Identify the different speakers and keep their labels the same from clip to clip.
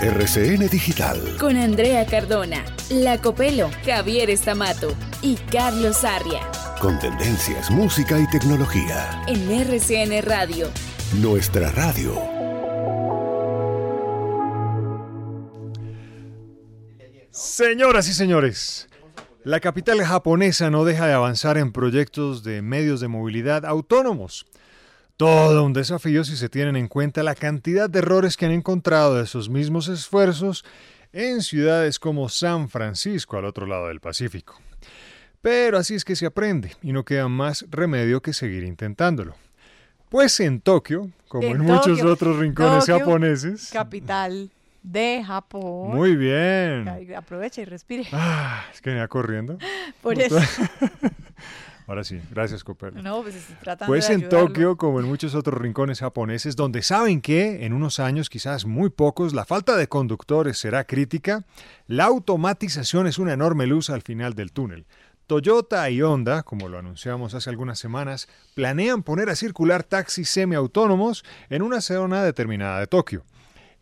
Speaker 1: RCN Digital.
Speaker 2: Con Andrea Cardona, Lacopelo, Javier Estamato y Carlos Arria.
Speaker 1: Con tendencias, música y tecnología.
Speaker 2: En RCN Radio.
Speaker 1: Nuestra radio.
Speaker 3: Señoras y señores, la capital japonesa no deja de avanzar en proyectos de medios de movilidad autónomos. Todo un desafío si se tienen en cuenta la cantidad de errores que han encontrado de esos mismos esfuerzos en ciudades como San Francisco al otro lado del Pacífico. Pero así es que se aprende y no queda más remedio que seguir intentándolo. Pues en Tokio, como en,
Speaker 4: En
Speaker 3: muchos otros rincones
Speaker 4: Tokio,
Speaker 3: japoneses.
Speaker 4: Capital de Japón.
Speaker 3: Muy bien.
Speaker 4: Aprovecha y respire.
Speaker 3: Ah, es que venía corriendo.
Speaker 4: Por eso.
Speaker 3: Ahora sí, gracias, Copel.
Speaker 4: No, pues
Speaker 3: Pues
Speaker 4: de
Speaker 3: en
Speaker 4: ayudarlo.
Speaker 3: Tokio, como en muchos otros rincones japoneses, donde saben que en unos años, quizás muy pocos, la falta de conductores será crítica, la automatización es una enorme luz al final del túnel. Toyota y Honda, como lo anunciamos hace algunas semanas, planean poner a circular taxis semiautónomos en una zona determinada de Tokio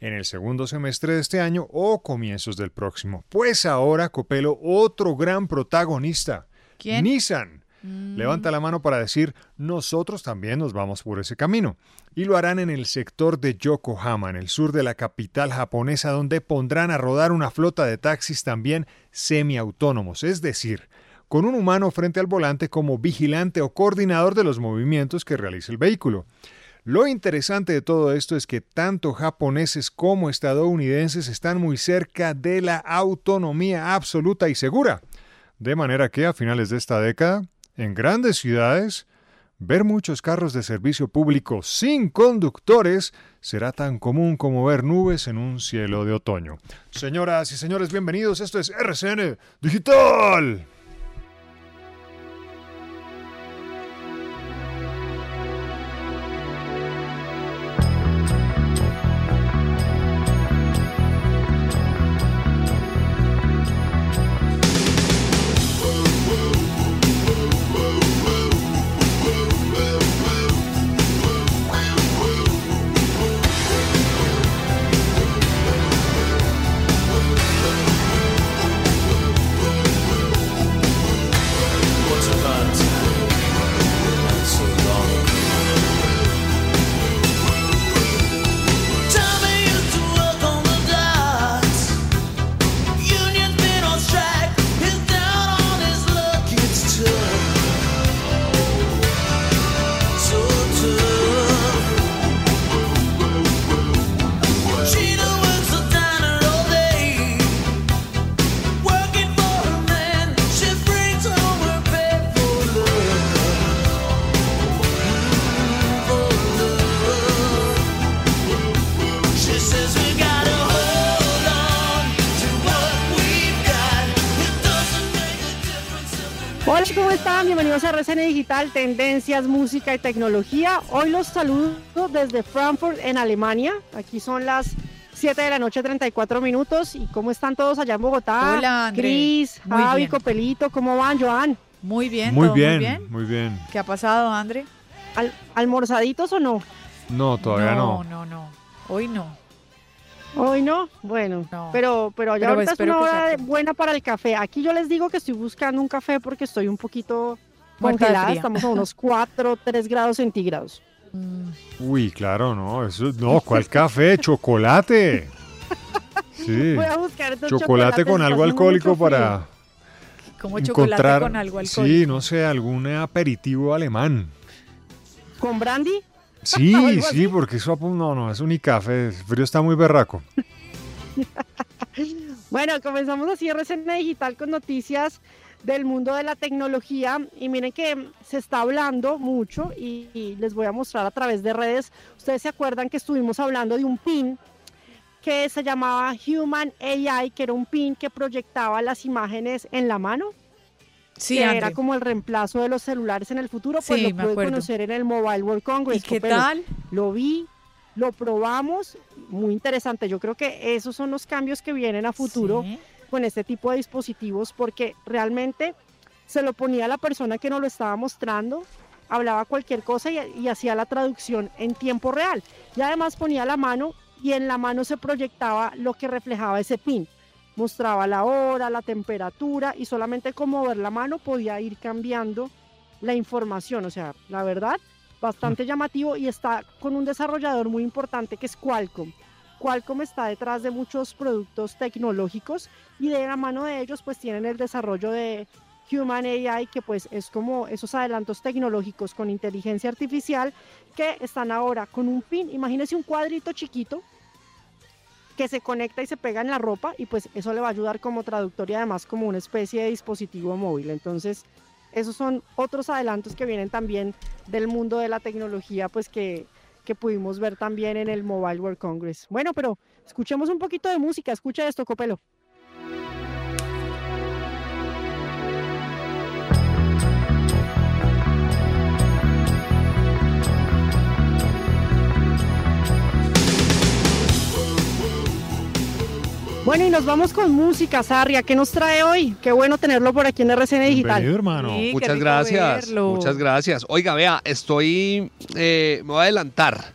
Speaker 3: en el segundo semestre de este año o comienzos del próximo. Pues ahora, Copelo, otro gran protagonista,
Speaker 4: ¿Quién?
Speaker 3: Nissan.
Speaker 4: Mm.
Speaker 3: Levanta la mano para decir, nosotros también nos vamos por ese camino. Y lo harán en el sector de Yokohama, en el sur de la capital japonesa, donde pondrán a rodar una flota de taxis también semiautónomos, es decir, con un humano frente al volante como vigilante o coordinador de los movimientos que realiza el vehículo. Lo interesante de todo esto es que tanto japoneses como estadounidenses están muy cerca de la autonomía absoluta y segura. De manera que a finales de esta década, en grandes ciudades, ver muchos carros de servicio público sin conductores será tan común como ver nubes en un cielo de otoño. Señoras y señores, bienvenidos. Esto es RCN Digital.
Speaker 4: Hola, ¿cómo están? Bienvenidos a RCN Digital, Tendencias, Música y Tecnología. Hoy los saludo desde Frankfurt, en Alemania. Aquí son las 7 de la noche, 34 minutos. ¿Y cómo están todos allá en Bogotá?
Speaker 5: Hola, André.
Speaker 4: Cris, Javi,
Speaker 5: bien.
Speaker 4: Copelito, ¿cómo van, Joan?
Speaker 5: Muy bien,
Speaker 3: Muy bien,
Speaker 5: muy bien.
Speaker 3: muy bien.
Speaker 5: ¿Qué ha pasado, André?
Speaker 4: ¿Al- ¿Almorzaditos o no?
Speaker 3: No, todavía no.
Speaker 5: No, no, no. Hoy no.
Speaker 4: Hoy no, bueno,
Speaker 5: No.
Speaker 4: pero, pero ya
Speaker 5: Pero
Speaker 4: ahorita es una hora buena para el café. Aquí yo les digo que estoy buscando un café porque estoy un poquito
Speaker 5: Muerta
Speaker 4: congelada. Estamos a unos 4, 3 grados centígrados.
Speaker 5: Mm,
Speaker 3: Uy, claro, no. Eso, no, ¿cuál café? Chocolate. Sí.
Speaker 4: Voy a buscar entonces
Speaker 3: Chocolate con algo alcohólico para
Speaker 5: Como chocolate
Speaker 3: encontrar.
Speaker 5: con algo alcohólico.
Speaker 3: Sí, no sé, algún aperitivo alemán.
Speaker 4: ¿Con brandy?
Speaker 3: Sí, sí, porque eso no, no, es un café. El frío está muy berraco.
Speaker 4: Bueno, comenzamos así RCN Digital con noticias del mundo de la tecnología y miren que se está hablando mucho y, y les voy a mostrar a través de redes. Ustedes se acuerdan que estuvimos hablando de un pin que se llamaba Human AI, que era un pin que proyectaba las imágenes en la mano,
Speaker 5: Sí,
Speaker 4: que era como el reemplazo de los celulares en el futuro, pues
Speaker 5: Sí,
Speaker 4: lo pude
Speaker 5: acuerdo.
Speaker 4: conocer en el Mobile World Congress.
Speaker 5: ¿Y qué tal?
Speaker 4: Lo vi, lo probamos, muy interesante. Yo creo que esos son los cambios que vienen a futuro
Speaker 5: Sí.
Speaker 4: con este tipo de dispositivos porque realmente se lo ponía a la persona que nos lo estaba mostrando, hablaba cualquier cosa y, y hacía la traducción en tiempo real. Y además ponía la mano y en la mano se proyectaba lo que reflejaba ese pin. Mostraba la hora, la temperatura y solamente con mover la mano podía ir cambiando la información. O sea, la verdad, bastante llamativo y está con un desarrollador muy importante que es Qualcomm. Qualcomm está detrás de muchos productos tecnológicos y de la mano de ellos pues tienen el desarrollo de Human AI que pues es como esos adelantos tecnológicos con inteligencia artificial que están ahora con un pin, imagínense un cuadrito chiquito que se conecta y se pega en la ropa y pues eso le va a ayudar como traductor y además como una especie de dispositivo móvil. Entonces, esos son otros adelantos que vienen también del mundo de la tecnología, pues que, que pudimos ver también en el Mobile World Congress. Bueno, pero escuchemos un poquito de música, escucha esto, Copelo. Bueno, y nos vamos con música, Sarria. ¿Qué nos trae hoy? Qué bueno tenerlo por aquí en RCN Digital.
Speaker 3: Bienvenido, hermano.
Speaker 5: Sí,
Speaker 6: Muchas gracias,
Speaker 5: verlo.
Speaker 6: muchas gracias. Oiga, vea, estoy, eh, me voy a adelantar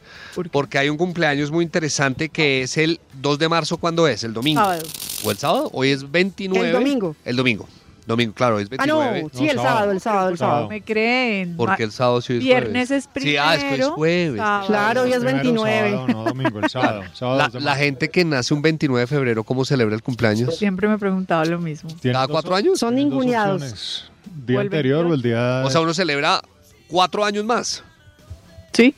Speaker 6: porque hay un cumpleaños muy interesante que es el 2 de marzo, ¿cuándo es? ¿El domingo?
Speaker 4: Sábado.
Speaker 6: ¿O el sábado? Hoy es 29.
Speaker 4: El domingo.
Speaker 6: El domingo. Domingo, claro, es
Speaker 4: Ah, no,
Speaker 6: 29.
Speaker 4: sí, el sábado,
Speaker 3: sábado.
Speaker 4: el sábado, el sábado.
Speaker 5: Me creen.
Speaker 6: Porque el sábado sí es
Speaker 5: Viernes
Speaker 6: jueves.
Speaker 5: es primero.
Speaker 6: Sí, ah, es que es jueves.
Speaker 5: sábado.
Speaker 4: Claro, hoy es
Speaker 3: Primero
Speaker 4: 29.
Speaker 3: sábado, no domingo, el sábado. Sábado
Speaker 6: La, gente que nace un 29 de febrero, ¿cómo celebra el cumpleaños?
Speaker 5: Siempre me he preguntado lo mismo.
Speaker 6: ¿Cada cuatro años?
Speaker 4: Son ninguneados.
Speaker 3: ¿Día
Speaker 5: O
Speaker 3: anterior o el día...?
Speaker 6: O sea, uno celebra cuatro años más.
Speaker 5: Sí,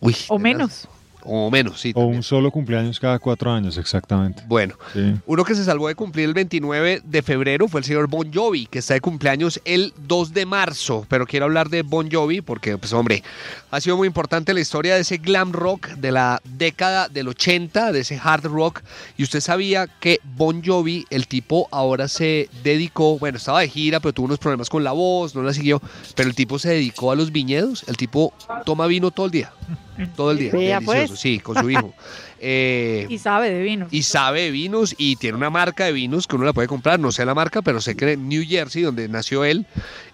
Speaker 6: Uy,
Speaker 5: o menos.
Speaker 6: O menos, sí.
Speaker 3: o
Speaker 6: también.
Speaker 3: un solo cumpleaños cada cuatro años, exactamente.
Speaker 6: Bueno,
Speaker 3: Sí.
Speaker 6: Uno que se salvó de cumplir el 29 de febrero fue el señor Bon Jovi, que está de cumpleaños el 2 de marzo. Pero quiero hablar de Bon Jovi porque, pues hombre, ha sido muy importante la historia de ese glam rock de la década del 80, de ese hard rock. Y usted sabía que Bon Jovi, el tipo ahora se dedicó, bueno, estaba de gira, pero tuvo unos problemas con la voz, no la siguió. Pero el tipo se dedicó a los viñedos. El tipo toma vino todo el día. Todo el día. Delicioso,
Speaker 4: pues.
Speaker 6: sí, con su hijo. Eh,
Speaker 5: Y sabe de vino.
Speaker 6: y sabe de vinos y tiene una marca de vinos que uno la puede comprar. No sé la marca, pero sé que en New Jersey, donde nació él,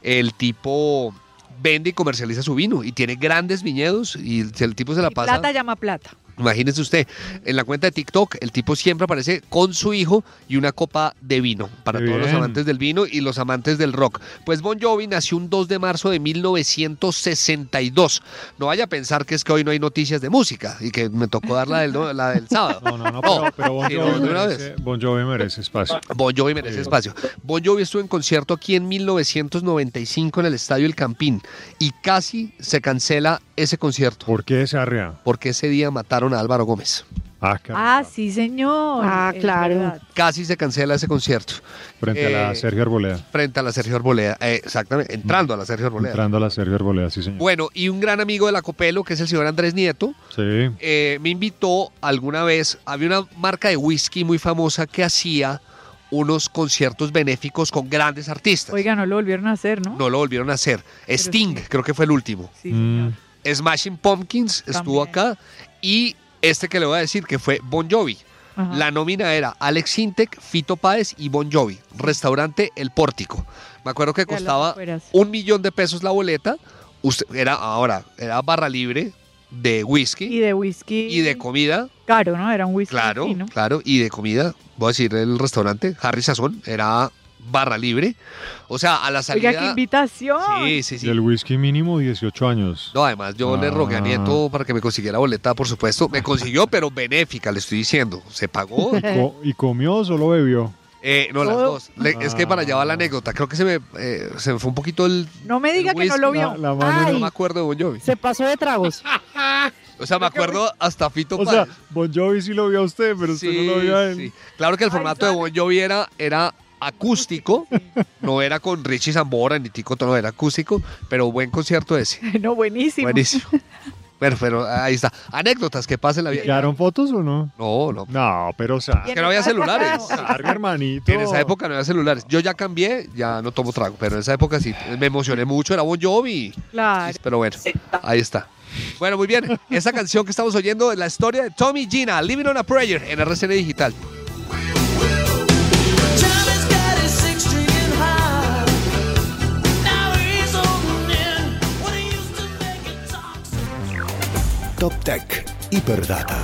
Speaker 6: el tipo vende y comercializa su vino y tiene grandes viñedos y el tipo se la
Speaker 5: Y
Speaker 6: pasa.
Speaker 5: plata llama plata.
Speaker 6: Imagínese usted, en la cuenta de TikTok, el tipo siempre aparece con su hijo y una copa de vino para todos los amantes del vino y los amantes del rock. Pues Bon Jovi nació un 2 de marzo de 1962. No vaya a pensar que es que hoy no hay noticias de música y que me tocó dar la del, no- la del sábado.
Speaker 3: No, no, no, pero, pero Bon, Jovi merece, Bon Jovi merece espacio.
Speaker 6: Bon Jovi merece
Speaker 3: Sí.
Speaker 6: espacio. Bon Jovi estuvo en concierto aquí en 1995 en el Estadio El Campín y casi se cancela ese concierto
Speaker 3: ¿Por qué esa rea?
Speaker 6: porque ese día mataron a Álvaro Gómez.
Speaker 3: Ah,
Speaker 5: Ah, sí, señor.
Speaker 4: Ah, claro.
Speaker 6: Casi se cancela ese concierto
Speaker 3: Frente a la
Speaker 6: eh,
Speaker 3: Sergio Arboleda.
Speaker 6: frente a la Sergio Arboleda. Eh, exactamente, entrando a la Sergio Arboleda.
Speaker 3: Entrando a la Sergio Arboleda, sí, señor.
Speaker 6: Bueno, y un gran amigo de la Copelo, que es el señor Andrés Nieto,
Speaker 3: Sí.
Speaker 6: eh, me invitó alguna vez, había una marca de whisky muy famosa que hacía unos conciertos benéficos con grandes artistas.
Speaker 5: Oiga, no lo volvieron a hacer, ¿no?
Speaker 6: No lo volvieron a hacer. Sting,
Speaker 5: sí.
Speaker 6: creo que fue el último.
Speaker 5: Sí,
Speaker 3: Mm,
Speaker 5: señor.
Speaker 6: Smashing Pumpkins estuvo acá. Y este que le voy a decir, que fue Bon Jovi.
Speaker 5: Ajá.
Speaker 6: La nómina era Alex Intec, Fito Páez y Bon Jovi. Restaurante El Pórtico. Me acuerdo que costaba un millón de pesos la boleta. Usted, era ahora, era barra libre de whisky
Speaker 5: Y de whisky.
Speaker 6: y de comida.
Speaker 5: Caro, ¿no? Era un whisky
Speaker 6: Claro,
Speaker 5: fino.
Speaker 6: claro. Y de comida, voy a decir el restaurante, Harry Sazón, era barra libre. O sea, a la salida.
Speaker 5: Oiga, qué invitación.
Speaker 6: Sí, sí, sí.
Speaker 3: Y el whisky mínimo 18 años.
Speaker 6: No, además yo le rogué a
Speaker 3: Ah.
Speaker 6: Nieto para que me consiguiera boleta, por supuesto. Me consiguió, pero benéfica, le estoy diciendo. Se pagó.
Speaker 3: Co- ¿Y comió o solo bebió?
Speaker 6: Eh, no, las
Speaker 5: Todo.
Speaker 6: dos. Le- Es que para allá va la anécdota. Creo que se me, eh, se me fue un poquito el...
Speaker 5: No me diga que no lo vio.
Speaker 3: La,
Speaker 4: Ay.
Speaker 6: No me acuerdo de Bon Jovi.
Speaker 4: Se pasó de tragos.
Speaker 6: O sea, me acuerdo hasta Fito
Speaker 3: O sea. Bon Jovi sí lo vio a usted, pero usted no lo vio a él.
Speaker 6: sí. Claro que el
Speaker 5: Ay,
Speaker 6: formato de Bon Jovi era, era acústico, no era con Richie Zambora ni Tico Tono, era acústico, pero buen concierto ese.
Speaker 5: No, buenísimo.
Speaker 6: Buenísimo. Bueno, pero ahí está. Anécdotas que pasen la vida.
Speaker 3: ¿Quedaron fotos o no?
Speaker 6: No, no.
Speaker 3: No, pero o sea,
Speaker 6: Es que no había celulares.
Speaker 3: carga, hermanito.
Speaker 6: En esa época no había celulares. Yo ya cambié, ya no tomo trago, pero en esa época sí. Me emocioné mucho, era Bon Jovi.
Speaker 5: Claro.
Speaker 6: Pero bueno, ahí está. Bueno, muy bien. Esa canción que estamos oyendo es la historia de Tommy Gina, Living on a Prayer, en RCN Digital.
Speaker 1: Top Tech, Hiperdata.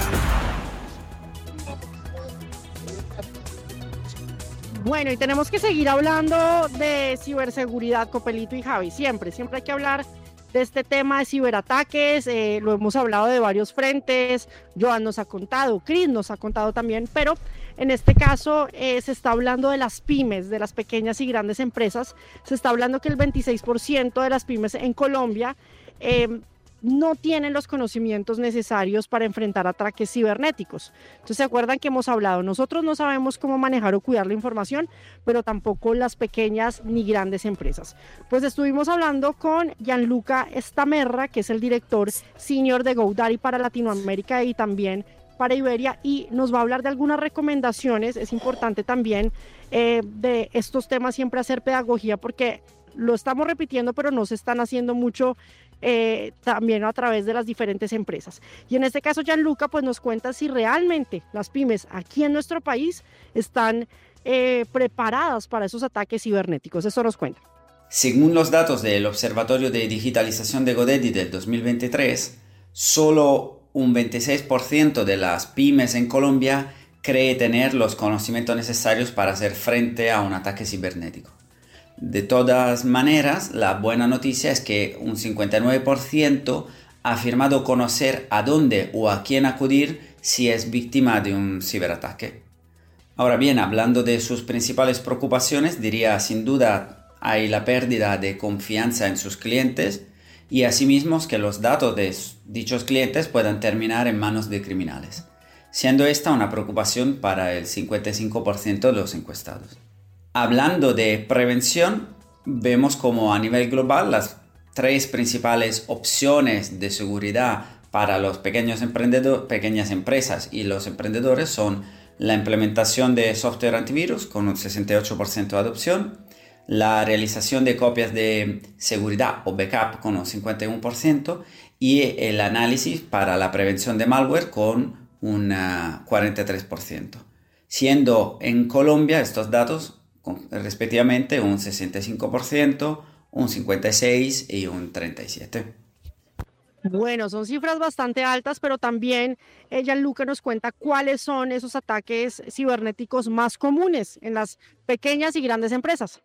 Speaker 4: Bueno, y tenemos que seguir hablando de ciberseguridad, Copelito y Javi. Siempre, siempre hay que hablar de este tema de ciberataques. eh, lo hemos hablado de varios frentes. Joan nos ha contado, Chris nos ha contado también, pero en este caso eh, se está hablando de las pymes, de las pequeñas y grandes empresas. Se está hablando que el 26% de las pymes en Colombia eh, no tienen los conocimientos necesarios para enfrentar ataques cibernéticos. Entonces, ¿se acuerdan que hemos hablado? Nosotros no sabemos cómo manejar o cuidar la información, pero tampoco las pequeñas ni grandes empresas. Pues estuvimos hablando con Gianluca Estamerra, que es el director senior de GoDaddy para Latinoamérica y también para Iberia, y nos va a hablar de algunas recomendaciones. Es importante también eh, de estos temas siempre hacer pedagogía porque lo estamos repitiendo, pero no se están haciendo mucho eh, también a través de las diferentes empresas. Y en este caso, Gianluca, pues nos cuenta si realmente las pymes aquí en nuestro país están eh, preparadas para esos ataques cibernéticos. Eso nos cuenta.
Speaker 7: Según los datos del Observatorio de Digitalización de Godaddy del 2023, solo un 26% de las pymes en Colombia cree tener los conocimientos necesarios para hacer frente a un ataque cibernético. De todas maneras, la buena noticia es que un 59% ha afirmado conocer a dónde o a quién acudir si es víctima de un ciberataque. Ahora bien, hablando de sus principales preocupaciones, diría sin duda hay la pérdida de confianza en sus clientes y asimismo que los datos de dichos clientes puedan terminar en manos de criminales, siendo esta una preocupación para el 55% de los encuestados. Hablando de prevención, vemos como a nivel global las tres principales opciones de seguridad para los pequeños emprendedores, pequeñas empresas y los emprendedores son la implementación de software antivirus con un 68% de adopción, la realización de copias de seguridad o backup con un 51% y el análisis para la prevención de malware con un 43%. Siendo en Colombia estos datos con, respectivamente un 65%, un 56% y un 37%.
Speaker 4: Bueno, son cifras bastante altas, pero también ella, Luca, nos cuenta cuáles son esos ataques cibernéticos más comunes en las pequeñas y grandes empresas.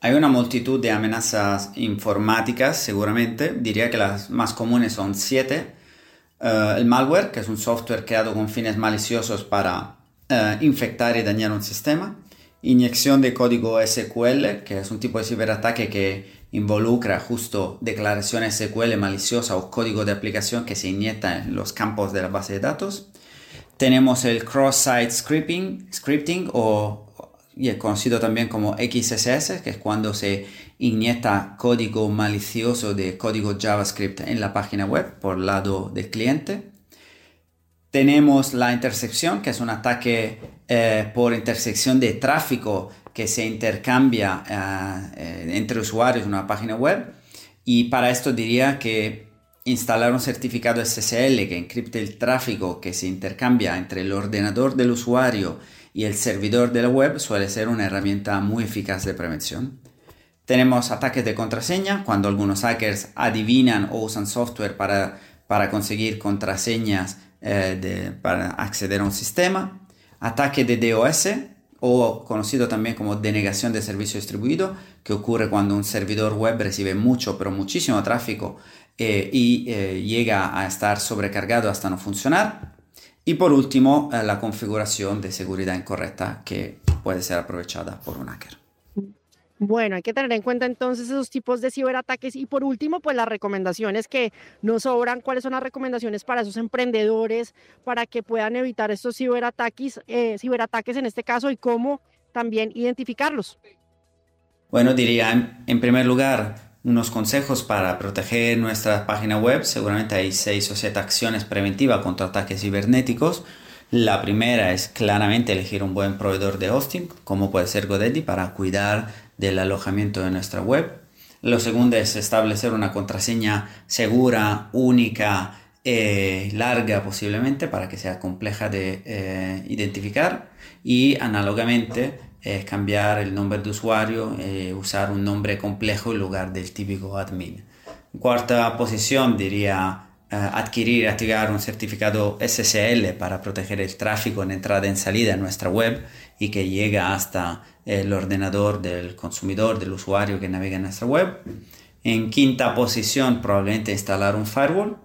Speaker 7: Hay una multitud de amenazas informáticas, seguramente. Diría que las más comunes son siete. Uh, el malware, que es un software creado con fines maliciosos para uh, infectar y dañar un sistema. Inyección de código SQL, que es un tipo de ciberataque que involucra justo declaraciones SQL maliciosa o código de aplicación que se inyecta en los campos de la base de datos. Tenemos el cross-site scripting, scripting o y conocido también como XSS, que es cuando se inyecta código malicioso de código JavaScript en la página web por lado del cliente. Tenemos la intercepción, que es un ataque eh, por intersección de tráfico que se intercambia eh, eh, entre usuarios en una página web. Y para esto diría que instalar un certificado SSL que encripte el tráfico que se intercambia entre el ordenador del usuario y el servidor de la web suele ser una herramienta muy eficaz de prevención. Tenemos ataques de contraseña, cuando algunos hackers adivinan o usan software para, para conseguir contraseñas eh, de- para acceder a un sistema. Ataque de DOS, o conocido también como denegación de servicio distribuido, que ocurre cuando un servidor web recibe mucho, pero muchísimo tráfico eh, y eh, llega a estar sobrecargado hasta no funcionar. Y por último, eh, la configuración de seguridad incorrecta que puede ser aprovechada por un hacker.
Speaker 4: Bueno, hay que tener en cuenta entonces esos tipos de ciberataques y por último, pues las recomendaciones que nos sobran, cuáles son las recomendaciones para esos emprendedores para que puedan evitar estos ciberataques, eh, ciberataques en este caso y cómo también identificarlos.
Speaker 7: Bueno, diría en, primer lugar unos consejos para proteger nuestra página web. Seguramente hay seis o siete acciones preventivas contra ataques cibernéticos. La primera es claramente elegir un buen proveedor de hosting, como puede ser GoDaddy, para cuidar del alojamiento de nuestra web. Lo segundo es establecer una contraseña segura, única, eh, larga posiblemente, para que sea compleja de eh, identificar. Y análogamente eh, cambiar el nombre de usuario, eh, usar un nombre complejo en lugar del típico admin. Cuarta posición diría adquirir y activar un certificado SSL para proteger el tráfico en entrada y salida en nuestra web y que llega hasta el ordenador del consumidor, del usuario que navega en nuestra web. En quinta posición probablemente instalar un firewall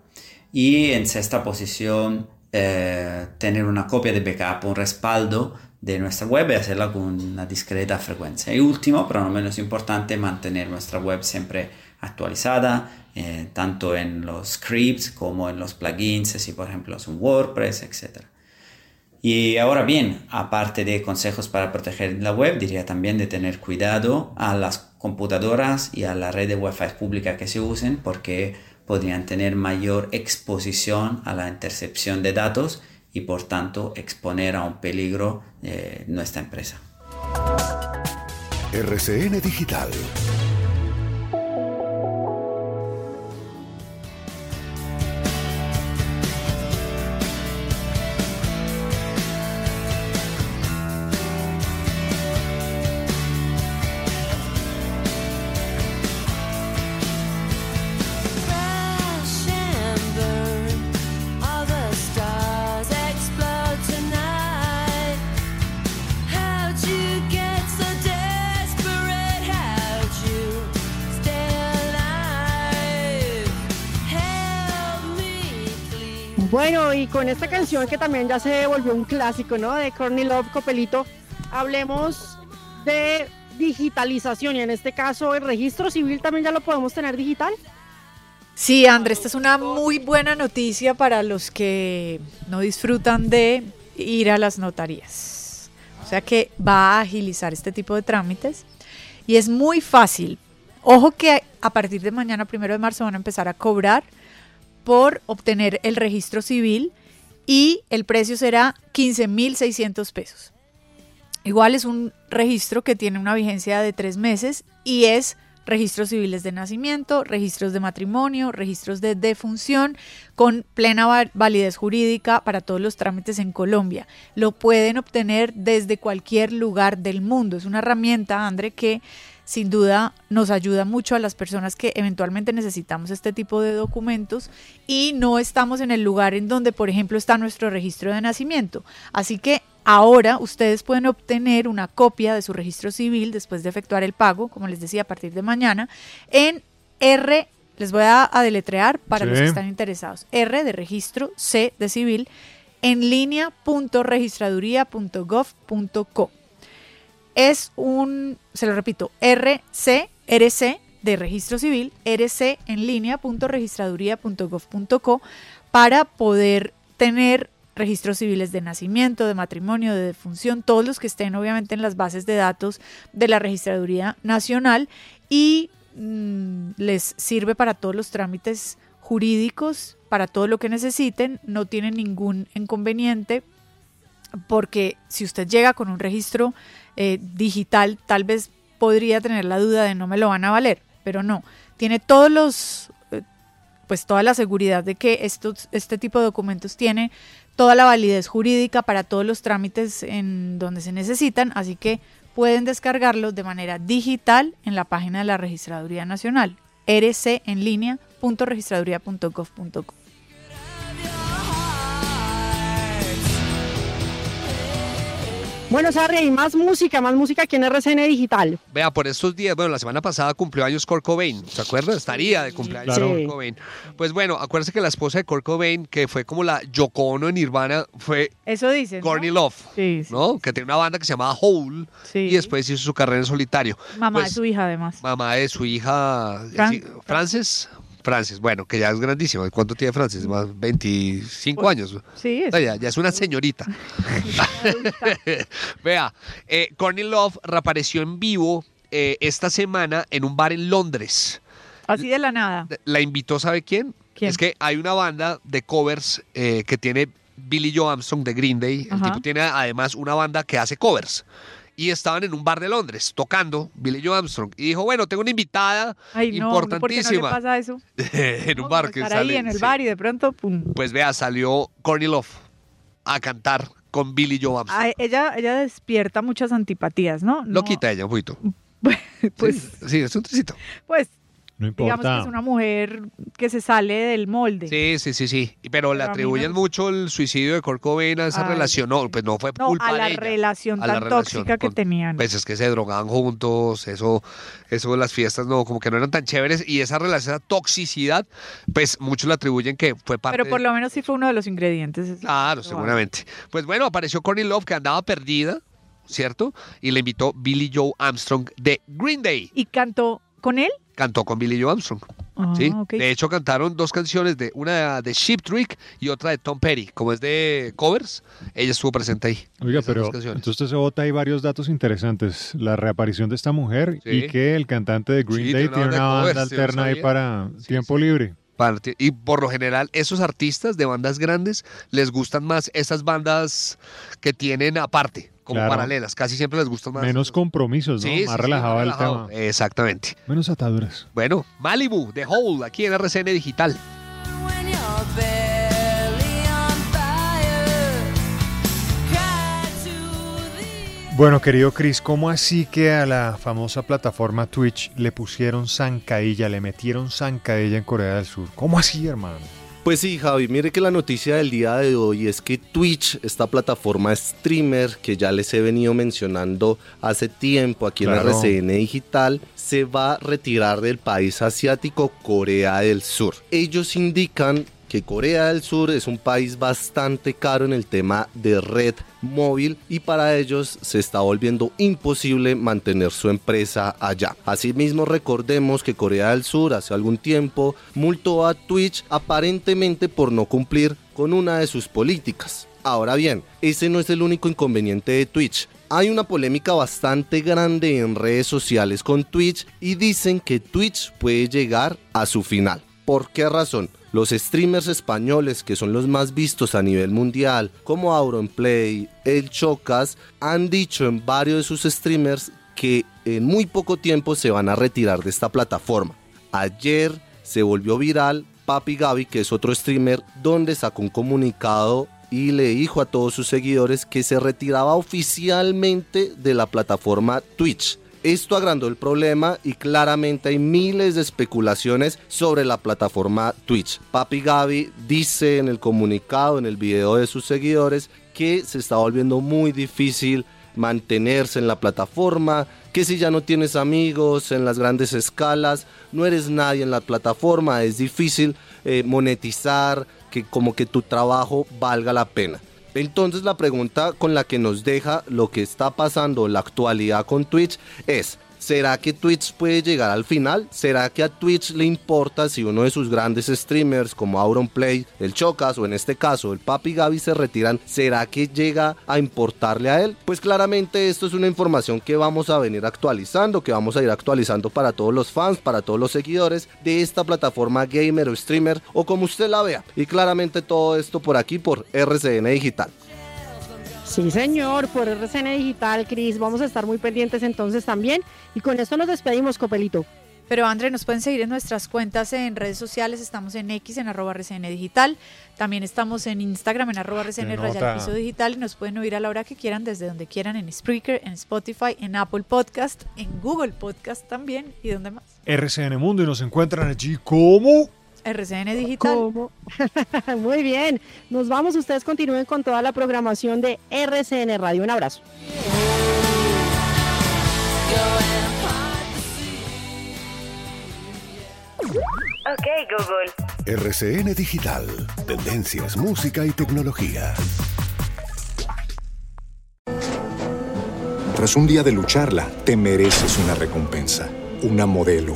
Speaker 7: y en sexta posición eh, tener una copia de backup, un respaldo de nuestra web y hacerla con una discreta frecuencia. Y último, pero no menos importante, mantener nuestra web siempre actualizada, eh, tanto en los scripts como en los plugins, si por ejemplo es un WordPress, etc. Y ahora bien, aparte de consejos para proteger la web, diría también de tener cuidado a las computadoras y a la red de Wi-Fi pública que se usen porque podrían tener mayor exposición a la intercepción de datos y por tanto exponer a un peligro eh, nuestra empresa.
Speaker 1: RCN Digital.
Speaker 4: Bueno, y con esta canción que también ya se volvió un clásico, ¿no? De Courtney Love Copelito, hablemos de digitalización y en este caso el registro civil también ya lo podemos tener digital.
Speaker 5: Sí, Andrés, esta es una muy buena noticia para los que no disfrutan de ir a las notarías. O sea que va a agilizar este tipo de trámites y es muy fácil. Ojo que a partir de mañana, primero de marzo, van a empezar a cobrar por obtener el registro civil y el precio será 15.600 pesos. Igual es un registro que tiene una vigencia de tres meses y es registros civiles de nacimiento, registros de matrimonio, registros de defunción con plena va- validez jurídica para todos los trámites en Colombia. Lo pueden obtener desde cualquier lugar del mundo. Es una herramienta, André, que sin duda nos ayuda mucho a las personas que eventualmente necesitamos este tipo de documentos y no estamos en el lugar en donde, por ejemplo, está nuestro registro de nacimiento. Así que ahora ustedes pueden obtener una copia de su registro civil después de efectuar el pago, como les decía, a partir de mañana, en R, les voy a, a deletrear para los que están interesados, R de registro, C de civil, en línea.registraduría.gov.co es un, se lo repito, RC, RC de registro civil, RC en línea punto registraduría.gov.co para poder tener registros civiles de nacimiento, de matrimonio, de defunción, todos los que estén obviamente en las bases de datos de la Registraduría Nacional y mm, les sirve para todos los trámites jurídicos para todo lo que necesiten, no tienen ningún inconveniente porque si usted llega con un registro eh, digital, tal vez podría tener la duda de no me lo van a valer, pero no, tiene todos los, eh, pues toda la seguridad de que estos, este tipo de documentos tiene toda la validez jurídica para todos los trámites en donde se necesitan, así que pueden descargarlos de manera digital en la página de la Registraduría Nacional, rcenlinea.registraduría.gov.co.
Speaker 4: Bueno, Sarri, hay más música, más música aquí en RCN Digital.
Speaker 6: Vea, por estos días, bueno, la semana pasada cumplió años Kurt Cobain, ¿se acuerda? Estaría de cumpleaños
Speaker 4: Claro.
Speaker 6: Kurt. Cobain. Pues bueno, acuérdese que la esposa de Kurt Cobain, que fue como la Yoko Ono en Nirvana, fue
Speaker 5: Eso dicen. ¿no?
Speaker 6: Courtney Love,
Speaker 5: Sí, sí.
Speaker 6: ¿no? Que tiene una banda que se llamaba Hole
Speaker 5: Sí.
Speaker 6: y después hizo su carrera en solitario.
Speaker 5: Mamá
Speaker 6: Pues,
Speaker 5: de su hija, además.
Speaker 6: Mamá de su hija,
Speaker 5: Fran-
Speaker 6: Frances. Frances, bueno, que ya es grandísima. ¿Cuánto tiene Frances? Más 25
Speaker 5: Pues,
Speaker 6: años.
Speaker 5: Sí, es-
Speaker 6: ya, ya es una señorita. Vea, eh, Courtney Love reapareció en vivo eh, esta semana en un bar en Londres.
Speaker 5: así de la nada.
Speaker 6: La invitó, ¿sabe quién?
Speaker 5: ¿Quién?
Speaker 6: Es que hay una banda de covers eh, que tiene Billy Joe Armstrong de Green Day. El
Speaker 5: Ajá.
Speaker 6: tipo tiene además una banda que hace covers. Y estaban en un bar de Londres tocando Billy Joe Armstrong. Y dijo, bueno, tengo una invitada
Speaker 5: Ay, no, ¿por qué no le
Speaker 6: importantísima
Speaker 5: pasa eso?
Speaker 6: en un bar que
Speaker 5: Estar ahí
Speaker 6: sale.
Speaker 5: en el
Speaker 6: sí.
Speaker 5: bar y de pronto, pum.
Speaker 6: Pues vea, salió Courtney Love a cantar con Billy Joe Armstrong.
Speaker 5: Ella, ella despierta muchas antipatías, ¿no?
Speaker 6: Lo quita ella un poquito.
Speaker 5: Pues,
Speaker 6: Sí, sí, es un tricito.
Speaker 5: pues,
Speaker 3: No
Speaker 5: digamos que
Speaker 3: importa.
Speaker 5: es una mujer que se sale del molde.
Speaker 6: Sí, sí, sí, sí. Pero le atribuyen
Speaker 5: no-
Speaker 6: mucho el suicidio de Kurt Cobain a esa
Speaker 5: Ay,
Speaker 6: relación. No, pues no fue
Speaker 5: No,
Speaker 6: culpa
Speaker 5: a la
Speaker 6: de ella.
Speaker 5: relación
Speaker 6: a la
Speaker 5: tan
Speaker 6: relación
Speaker 5: tóxica que tenían.
Speaker 6: Pues es que se drogaban juntos, eso, eso las fiestas no, como que no eran tan chéveres. Y esa relación, esa toxicidad, pues muchos le atribuyen que fue parte
Speaker 5: Pero por
Speaker 6: de-
Speaker 5: lo menos sí fue uno de los ingredientes. es-
Speaker 6: Claro, seguramente. Pues bueno, apareció Courtney Love que andaba perdida, ¿cierto? Y le invitó Billy Joe Armstrong de Green Day.
Speaker 5: ¿Y cantó con él?
Speaker 6: Cantó con Billy Joe Armstrong.
Speaker 5: Ah,
Speaker 6: ¿sí? De hecho, cantaron dos canciones, de una de Sheep Trick y otra de Tom Petty. Como es de covers, ella estuvo presente ahí.
Speaker 3: Oiga, pero entonces se bota ahí varios datos interesantes. La reaparición de esta mujer
Speaker 6: Sí.
Speaker 3: y que el cantante de Green
Speaker 6: Sí,
Speaker 3: Day
Speaker 6: tiene una
Speaker 3: tiene una
Speaker 6: banda covers,
Speaker 3: alterna ahí para
Speaker 6: Sí,
Speaker 3: tiempo
Speaker 6: sí.
Speaker 3: libre.
Speaker 6: Parte- Y por lo general, esos artistas de bandas grandes les gustan más esas bandas que tienen aparte, como
Speaker 3: Claro.
Speaker 6: paralelas. Casi siempre les gustan más.
Speaker 3: Menos compromisos, ¿no?
Speaker 6: Sí,
Speaker 3: más
Speaker 6: sí,
Speaker 3: relajado
Speaker 6: más
Speaker 3: el
Speaker 6: relajado.
Speaker 3: tema.
Speaker 6: Exactamente.
Speaker 3: Menos ataduras.
Speaker 6: Bueno, Malibu, The Hole, aquí en RCN Digital.
Speaker 3: Bueno, querido Chris, ¿cómo así que a la famosa plataforma Twitch le pusieron zancadilla, le metieron zancadilla en Corea del Sur? ¿Cómo así, hermano?
Speaker 8: Pues sí, Javi, mire que la noticia del día de hoy es que Twitch, esta plataforma streamer que ya les he venido mencionando hace tiempo aquí
Speaker 3: Claro.
Speaker 8: en RCN Digital, se va a retirar del país asiático Corea del Sur. Ellos indican que Corea del Sur es un país bastante caro en el tema de red móvil y para ellos se está volviendo imposible mantener su empresa allá. Asimismo recordemos que Corea del Sur hace algún tiempo multó a Twitch aparentemente por no cumplir con una de sus políticas. Ahora bien, ese no es el único inconveniente de Twitch. Hay una polémica bastante grande en redes sociales con Twitch y dicen que Twitch puede llegar a su final. ¿Por qué razón? Los streamers españoles, que son los más vistos a nivel mundial, como Auronplay, El Chocas, han dicho en varios de sus streamers que en muy poco tiempo se van a retirar de esta plataforma. Ayer se volvió viral Papi Gaby, que es otro streamer, donde sacó un comunicado y le dijo a todos sus seguidores que se retiraba oficialmente de la plataforma Twitch. Esto agrandó el problema y claramente hay miles de especulaciones sobre la plataforma Twitch. Papi Gaby dice en el comunicado, en el video de sus seguidores, que se está volviendo muy difícil mantenerse en la plataforma, que si ya no tienes amigos en las grandes escalas, no eres nadie en la plataforma, es difícil eh, monetizar, que como que tu trabajo valga la pena. Entonces la pregunta con la que nos deja lo que está pasando, la actualidad con Twitch, es, ¿Será que Twitch puede llegar al final? ¿Será que a Twitch le importa si uno de sus grandes streamers como Auronplay, el Chocas o en este caso el Papi Gaby se retiran? ¿Será que llega a importarle a él? Pues claramente esto es una información que vamos a venir actualizando, que vamos a ir actualizando para todos los fans, para todos los seguidores de esta plataforma gamer o streamer o como usted la vea. Y claramente todo esto por aquí por RCN Digital.
Speaker 4: Sí, señor, por RCN Digital, Cris. Vamos a estar muy pendientes entonces también. Y con esto nos despedimos, Copelito.
Speaker 5: Pero André, nos pueden seguir en nuestras cuentas en redes sociales. Estamos en X, en arroba RCN Digital. También estamos en Instagram, en arroba RCN. Piso Digital. Y nos pueden oír a la hora que quieran, desde donde quieran, en Spreaker, en Spotify, en Apple Podcast, en Google Podcast también. ¿Y dónde más?
Speaker 3: RCN Mundo y nos encuentran allí como...
Speaker 5: RCN Digital.
Speaker 4: ¿Cómo? Muy bien. Nos vamos. Ustedes continúen con toda la programación de RCN Radio. Un abrazo.
Speaker 9: Ok, Google.
Speaker 1: RCN Digital. Tendencias, música y tecnología.
Speaker 10: Tras un día de lucharla, te mereces una recompensa, una modelo,